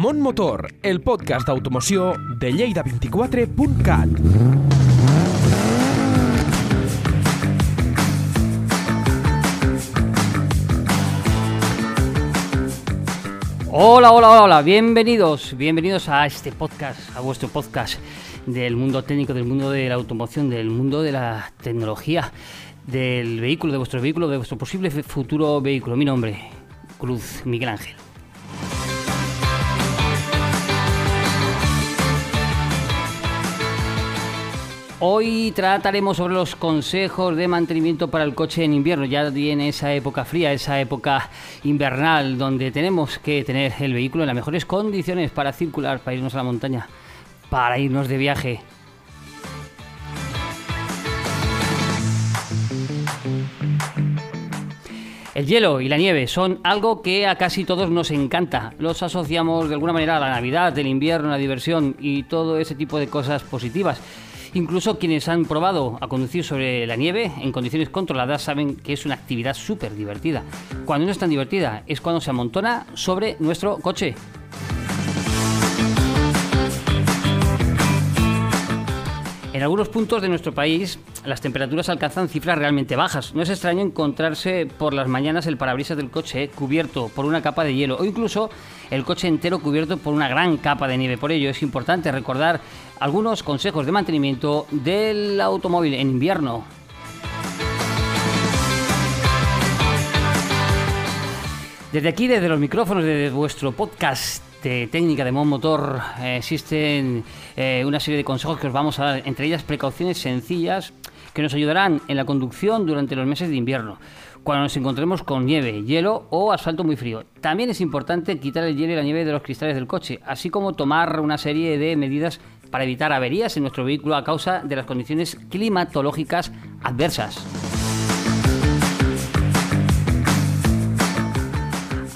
Mont Motor, el podcast d'automoció de Lleida24.cat. Hola, hola, hola, bienvenidos, bienvenidos a este podcast, a vuestro podcast del mundo técnico, del mundo de la automoción, del mundo de la tecnología, del vehículo, de vuestro vehículo, de vuestro posible futuro vehículo. Mi nombre, Cruz Miguel Ángel. Hoy trataremos sobre los consejos de mantenimiento para el coche en invierno. Ya viene esa época fría, esa época invernal, donde tenemos que tener el vehículo en las mejores condiciones para circular, para irnos a la montaña, para irnos de viaje. El hielo y la nieve son algo que a casi todos nos encanta. Los asociamos de alguna manera a la Navidad, el invierno, la diversión y todo ese tipo de cosas positivas. Incluso quienes han probado a conducir sobre la nieve en condiciones controladas saben que es una actividad súper divertida. Cuando no es tan divertida es cuando se amontona sobre nuestro coche. En algunos puntos de nuestro país las temperaturas alcanzan cifras realmente bajas. No es extraño encontrarse por las mañanas el parabrisas del coche cubierto por una capa de hielo o incluso el coche entero cubierto por una gran capa de nieve. Por ello es importante recordar algunos consejos de mantenimiento del automóvil en invierno. Desde aquí, desde los micrófonos de vuestro podcast de técnica de Mon Motor, eh, existen eh, una serie de consejos que os vamos a dar, entre ellas precauciones sencillas que nos ayudarán en la conducción durante los meses de invierno, cuando nos encontremos con nieve, hielo o asfalto muy frío. También es importante quitar el hielo y la nieve de los cristales del coche, así como tomar una serie de medidas para evitar averías en nuestro vehículo a causa de las condiciones climatológicas adversas.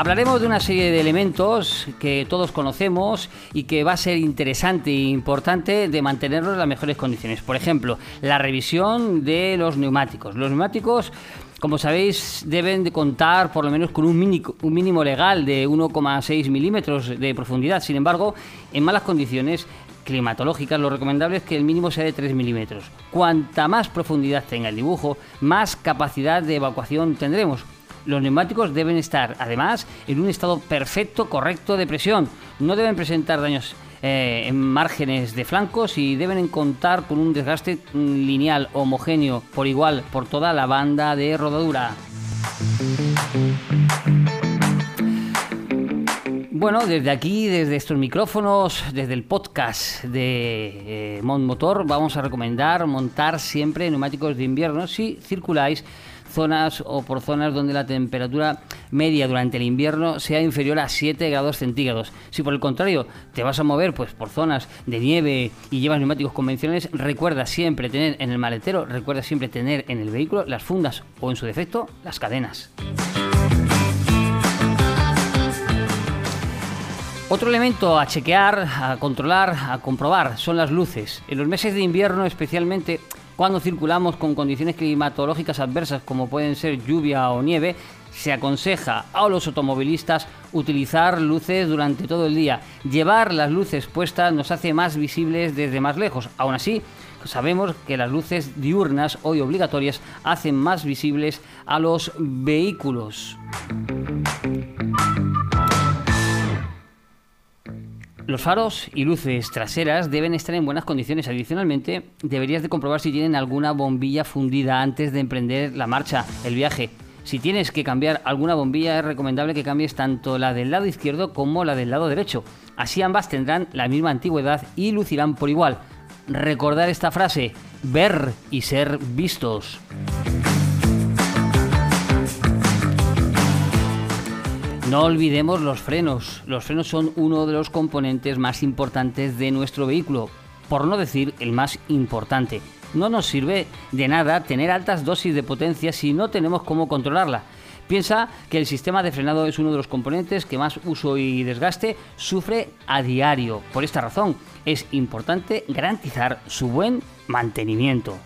Hablaremos de una serie de elementos que todos conocemos y que va a ser interesante e importante de mantenerlos en las mejores condiciones. Por ejemplo, la revisión de los neumáticos. Los neumáticos como sabéis, deben de contar por lo menos con un, un mínimo legal de 1,6 milímetros de profundidad. Sin embargo, en malas condiciones climatológicas, lo recomendable es que el mínimo sea de 3 milímetros. Cuanta más profundidad tenga el dibujo, más capacidad de evacuación tendremos. Los neumáticos deben estar, además, en un estado perfecto, correcto de presión. No deben presentar daños eh, en márgenes de flancos y deben contar con un desgaste lineal homogéneo por igual por toda la banda de rodadura. Bueno, desde aquí, desde estos micrófonos, desde el podcast de eh, Mont Motor, vamos a recomendar montar siempre neumáticos de invierno si circuláis zonas o por zonas donde la temperatura media durante el invierno sea inferior a 7 grados centígrados. Si por el contrario te vas a mover pues por zonas de nieve y llevas neumáticos convencionales, recuerda siempre tener en el maletero, recuerda siempre tener en el vehículo las fundas o en su defecto las cadenas. Otro elemento a chequear, a controlar, a comprobar son las luces. En los meses de invierno especialmente cuando circulamos con condiciones climatológicas adversas como pueden ser lluvia o nieve, se aconseja a los automovilistas utilizar luces durante todo el día. Llevar las luces puestas nos hace más visibles desde más lejos. Aún así, sabemos que las luces diurnas hoy obligatorias hacen más visibles a los vehículos. Los faros y luces traseras deben estar en buenas condiciones. Adicionalmente, deberías de comprobar si tienen alguna bombilla fundida antes de emprender la marcha, el viaje. Si tienes que cambiar alguna bombilla, es recomendable que cambies tanto la del lado izquierdo como la del lado derecho. Así ambas tendrán la misma antigüedad y lucirán por igual. Recordar esta frase, ver y ser vistos. No olvidemos los frenos. Los frenos son uno de los componentes más importantes de nuestro vehículo, por no decir el más importante. No nos sirve de nada tener altas dosis de potencia si no tenemos cómo controlarla. Piensa que el sistema de frenado es uno de los componentes que más uso y desgaste sufre a diario. Por esta razón, es importante garantizar su buen mantenimiento.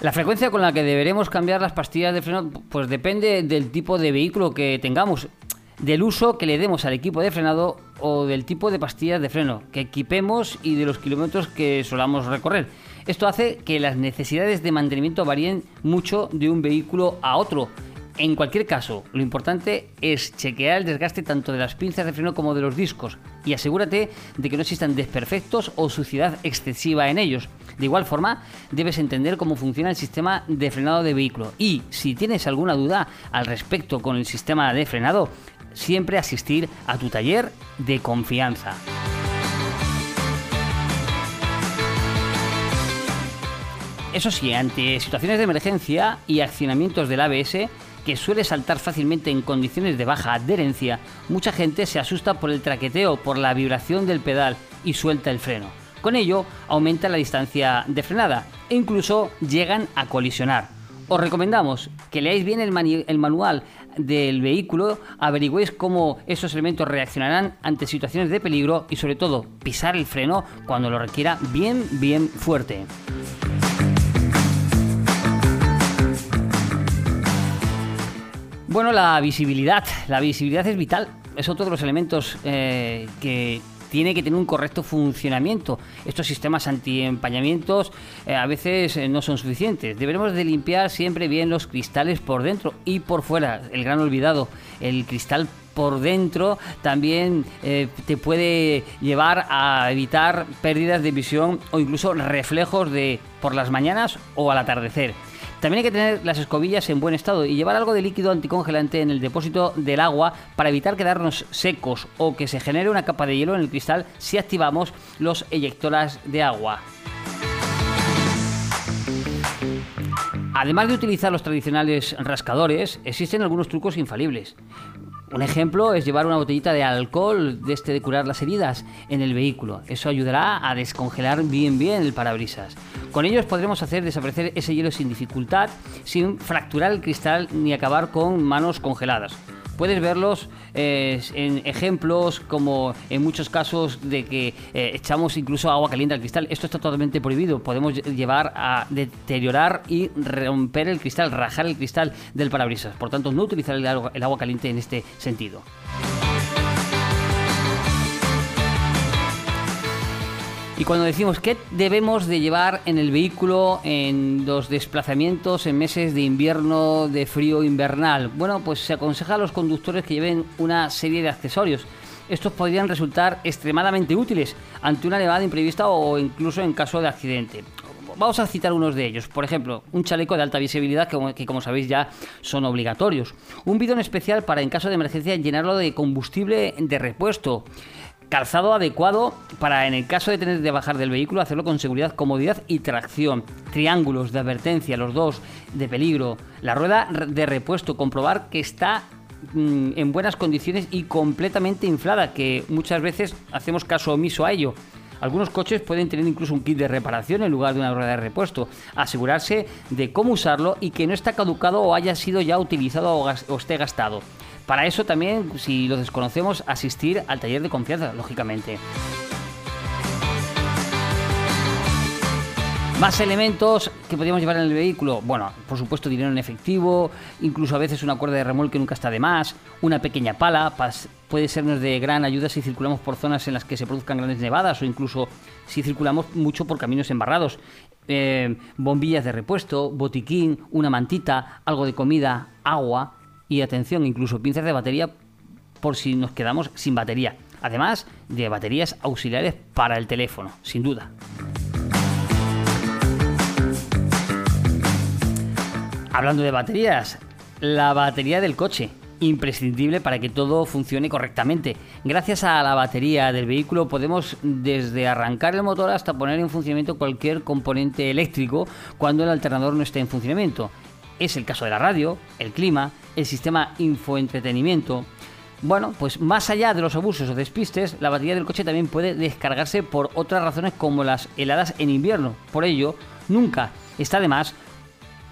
La frecuencia con la que deberemos cambiar las pastillas de freno pues depende del tipo de vehículo que tengamos, del uso que le demos al equipo de frenado o del tipo de pastillas de freno que equipemos y de los kilómetros que solamos recorrer. Esto hace que las necesidades de mantenimiento varíen mucho de un vehículo a otro. En cualquier caso, lo importante es chequear el desgaste tanto de las pinzas de freno como de los discos y asegúrate de que no existan desperfectos o suciedad excesiva en ellos. De igual forma, debes entender cómo funciona el sistema de frenado de vehículo y si tienes alguna duda al respecto con el sistema de frenado, siempre asistir a tu taller de confianza. Eso sí, ante situaciones de emergencia y accionamientos del ABS, que suele saltar fácilmente en condiciones de baja adherencia, mucha gente se asusta por el traqueteo, por la vibración del pedal y suelta el freno. Con ello, aumenta la distancia de frenada e incluso llegan a colisionar. Os recomendamos que leáis bien el, manual del vehículo, averigüéis cómo esos elementos reaccionarán ante situaciones de peligro y sobre todo pisar el freno cuando lo requiera bien, bien fuerte. Bueno, la visibilidad. La visibilidad es vital. Es otro de los elementos eh, que tiene que tener un correcto funcionamiento. Estos sistemas antiempañamientos eh, a veces eh, no son suficientes. Deberemos de limpiar siempre bien los cristales por dentro y por fuera. El gran olvidado, el cristal por dentro también te puede llevar a evitar pérdidas de visión o incluso reflejos de por las mañanas o al atardecer. También hay que tener las escobillas en buen estado y llevar algo de líquido anticongelante en el depósito del agua para evitar quedarnos secos o que se genere una capa de hielo en el cristal si activamos los eyectoras de agua. Además de utilizar los tradicionales rascadores, existen algunos trucos infalibles. Un ejemplo es llevar una botellita de alcohol de este de curar las heridas en el vehículo. Eso ayudará a descongelar bien bien el parabrisas. Con ellos podremos hacer desaparecer ese hielo sin dificultad, sin fracturar el cristal ni acabar con manos congeladas. Puedes verlos eh, en ejemplos como en muchos casos de que eh, echamos incluso agua caliente al cristal. Esto está totalmente prohibido. Podemos llevar a deteriorar y romper el cristal, rajar el cristal del parabrisas. Por tanto, no utilizar el agua caliente en este sentido. Y cuando decimos qué debemos de llevar en el vehículo en los desplazamientos en meses de invierno, de frío invernal, bueno, pues se aconseja a los conductores que lleven una serie de accesorios. Estos podrían resultar extremadamente útiles ante una elevada imprevista o incluso en caso de accidente. Vamos a citar unos de ellos. Por ejemplo, un chaleco de alta visibilidad que, que, como sabéis ya son obligatorios. Un bidón especial para en caso de emergencia llenarlo de combustible de repuesto calzado adecuado para en el caso de tener de bajar del vehículo hacerlo con seguridad, comodidad y tracción, triángulos de advertencia, los dos de peligro, la rueda de repuesto, comprobar que está mm, en buenas condiciones y completamente inflada, que muchas veces hacemos caso omiso a ello. Algunos coches pueden tener incluso un kit de reparación en lugar de una rueda de repuesto. Asegurarse de cómo usarlo y que no está caducado o haya sido ya utilizado o esté gastado. Para eso también, si lo desconocemos, asistir al taller de confianza, lógicamente. Más elementos que podríamos llevar en el vehículo. Bueno, por supuesto dinero en efectivo, incluso a veces una cuerda de remolque nunca está de más, una pequeña pala, puede sernos de gran ayuda si circulamos por zonas en las que se produzcan grandes nevadas o incluso si circulamos mucho por caminos embarrados. Eh, bombillas de repuesto, botiquín, una mantita, algo de comida, agua, y atención, incluso pinzas de batería por si nos quedamos sin batería. Además de baterías auxiliares para el teléfono, sin duda. Hablando de baterías, la batería del coche, imprescindible para que todo funcione correctamente. Gracias a la batería del vehículo podemos desde arrancar el motor hasta poner en funcionamiento cualquier componente eléctrico cuando el alternador no esté en funcionamiento. Es el caso de la radio, el clima, el sistema infoentretenimiento. Bueno, pues más allá de los abusos o despistes, la batería del coche también puede descargarse por otras razones como las heladas en invierno. Por ello, nunca está de más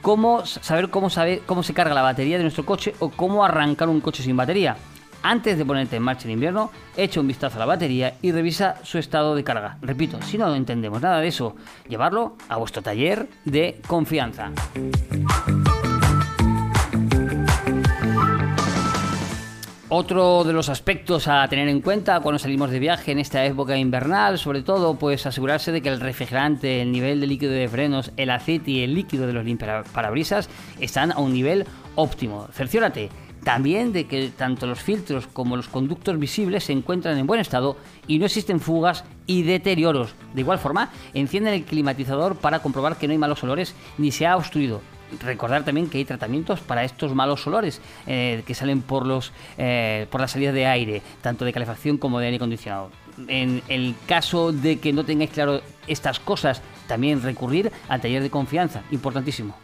cómo saber cómo, saber cómo se carga la batería de nuestro coche o cómo arrancar un coche sin batería. Antes de ponerte en marcha en invierno, echa un vistazo a la batería y revisa su estado de carga. Repito, si no entendemos nada de eso, llevarlo a vuestro taller de confianza. Otro de los aspectos a tener en cuenta cuando salimos de viaje en esta época invernal, sobre todo, pues asegurarse de que el refrigerante, el nivel de líquido de frenos, el aceite y el líquido de los limpiaparabrisas están a un nivel óptimo. Cerciórate también de que tanto los filtros como los conductos visibles se encuentran en buen estado y no existen fugas y deterioros. De igual forma, encienden el climatizador para comprobar que no hay malos olores ni se ha obstruido recordar también que hay tratamientos para estos malos olores eh, que salen por los eh, por la salida de aire, tanto de calefacción como de aire acondicionado. En el caso de que no tengáis claro estas cosas, también recurrir al taller de confianza, importantísimo.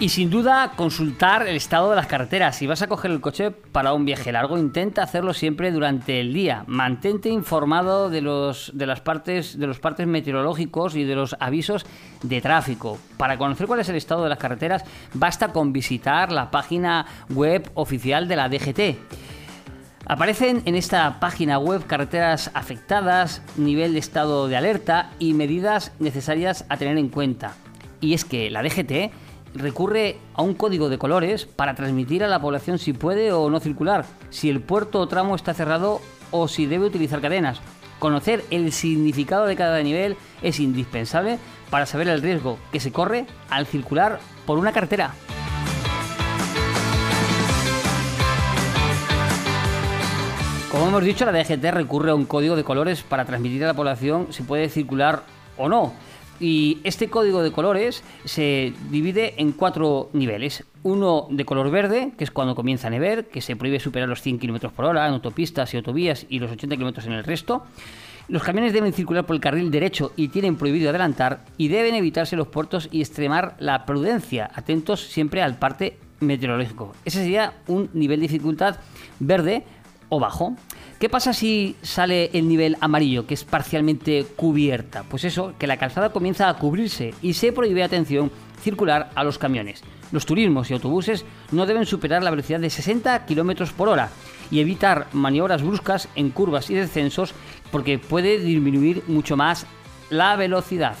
Y sin duda, consultar el estado de las carreteras. Si vas a coger el coche para un viaje largo, intenta hacerlo siempre durante el día. Mantente informado de los, de las partes, de los partes meteorológicos y de los avisos de tráfico. Para conocer cuál es el estado de las carreteras, basta con visitar la página web oficial de la DGT. Aparecen en esta página web carreteras afectadas, nivel de estado de alerta y medidas necesarias a tener en cuenta. Y es que la DGT recurre a un código de colores para transmitir a la población si puede o no circular, si el puerto o tramo está cerrado o si debe utilizar cadenas. Conocer el significado de cada nivel es indispensable para saber el riesgo que se corre al circular por una carretera. Como hemos dicho, la DGT recurre a un código de colores para transmitir a la población si puede circular o no. Y este código de colores se divide en cuatro niveles. Uno de color verde, que es cuando comienza a nevar, que se prohíbe superar los 100 km por hora en autopistas y autovías y los 80 km en el resto. Los camiones deben circular por el carril derecho y tienen prohibido adelantar y deben evitarse los puertos y extremar la prudencia, atentos siempre al parte meteorológico. Ese sería un nivel de dificultad verde o bajo. ¿Qué pasa si sale el nivel amarillo, que es parcialmente cubierta? Pues eso, que la calzada comienza a cubrirse y se prohíbe, atención, circular a los camiones. Los turismos y autobuses no deben superar la velocidad de 60 km por hora y evitar maniobras bruscas en curvas y descensos porque puede disminuir mucho más la velocidad.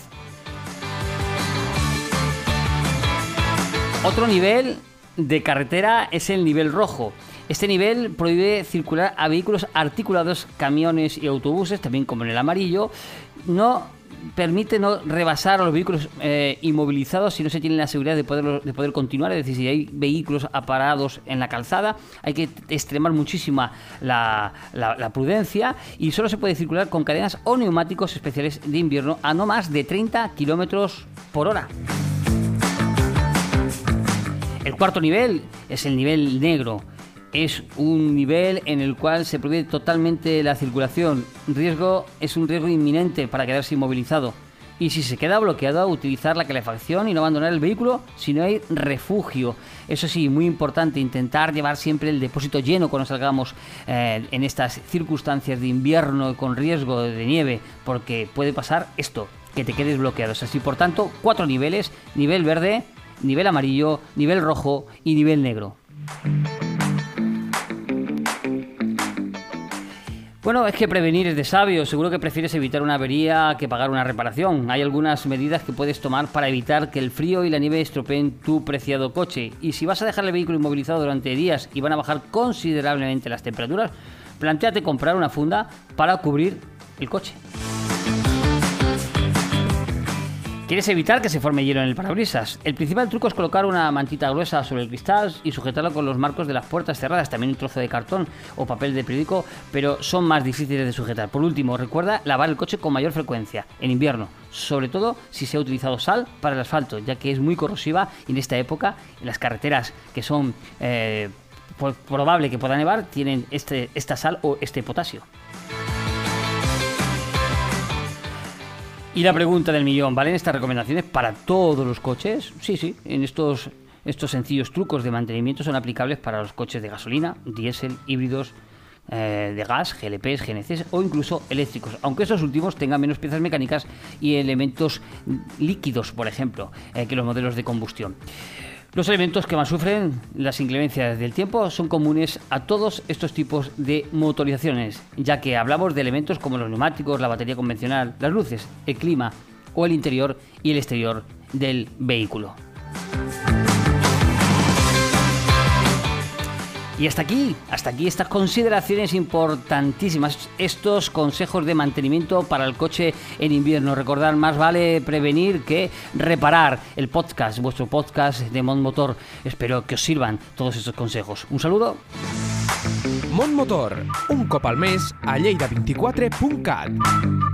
Otro nivel de carretera es el nivel rojo. Este nivel prohíbe circular a vehículos articulados, camiones y autobuses, también como en el amarillo. No permite no rebasar a los vehículos eh, inmovilizados si no se tiene la seguridad de poder, de poder continuar. Es decir, si hay vehículos aparados en la calzada, hay que extremar muchísima la, la, prudencia y solo se puede circular con cadenas o neumáticos especiales de invierno a no más de 30 kilómetros por hora. El cuarto nivel es el nivel negro es un nivel en el cual se prohíbe totalmente la circulación. Riesgo es un riesgo inminente para quedarse inmovilizado. Y si se queda bloqueado, utilizar la calefacción y no abandonar el vehículo si no hay refugio. Eso sí, muy importante, intentar llevar siempre el depósito lleno cuando salgamos eh, en estas circunstancias de invierno con riesgo de nieve, porque puede pasar esto, que te quedes bloqueado. Así, por tanto, cuatro niveles, nivel verde, nivel amarillo, nivel rojo y nivel negro. Bueno, es que prevenir es de sabio. Seguro que prefieres evitar una avería que pagar una reparación. Hay algunas medidas que puedes tomar para evitar que el frío y la nieve estropeen tu preciado coche. Y si vas a dejar el vehículo inmovilizado durante días y van a bajar considerablemente las temperaturas, planteate comprar una funda para cubrir el coche. ¿Quieres evitar que se forme hielo en el parabrisas? El principal truco es colocar una mantita gruesa sobre el cristal y sujetarlo con los marcos de las puertas cerradas, también un trozo de cartón o papel de periódico, pero son más difíciles de sujetar. Por último, recuerda lavar el coche con mayor frecuencia en invierno, sobre todo si se ha utilizado sal para el asfalto, ya que es muy corrosiva y en esta época en las carreteras que son eh, probable que pueda nevar tienen este, esta sal o este potasio. Y la pregunta del millón, ¿valen estas recomendaciones para todos los coches? Sí, sí, en estos, estos sencillos trucos de mantenimiento son aplicables para los coches de gasolina, diésel, híbridos, eh, de gas, GLPs, GNCs o incluso eléctricos, aunque estos últimos tengan menos piezas mecánicas y elementos líquidos, por ejemplo, eh, que los modelos de combustión. Los elementos que más sufren las inclemencias del tiempo son comunes a todos estos tipos de motorizaciones, ya que hablamos de elementos como los neumáticos, la batería convencional, las luces, el clima o el interior y el exterior del vehículo. Y hasta aquí, hasta aquí estas consideraciones importantísimas, estos consejos de mantenimiento para el coche en invierno. Recordar, más vale prevenir que reparar el podcast, vuestro podcast de Mon Motor. Espero que os sirvan todos estos consejos. Un saludo. Mon Motor, un cop al mes a lleida24.cat.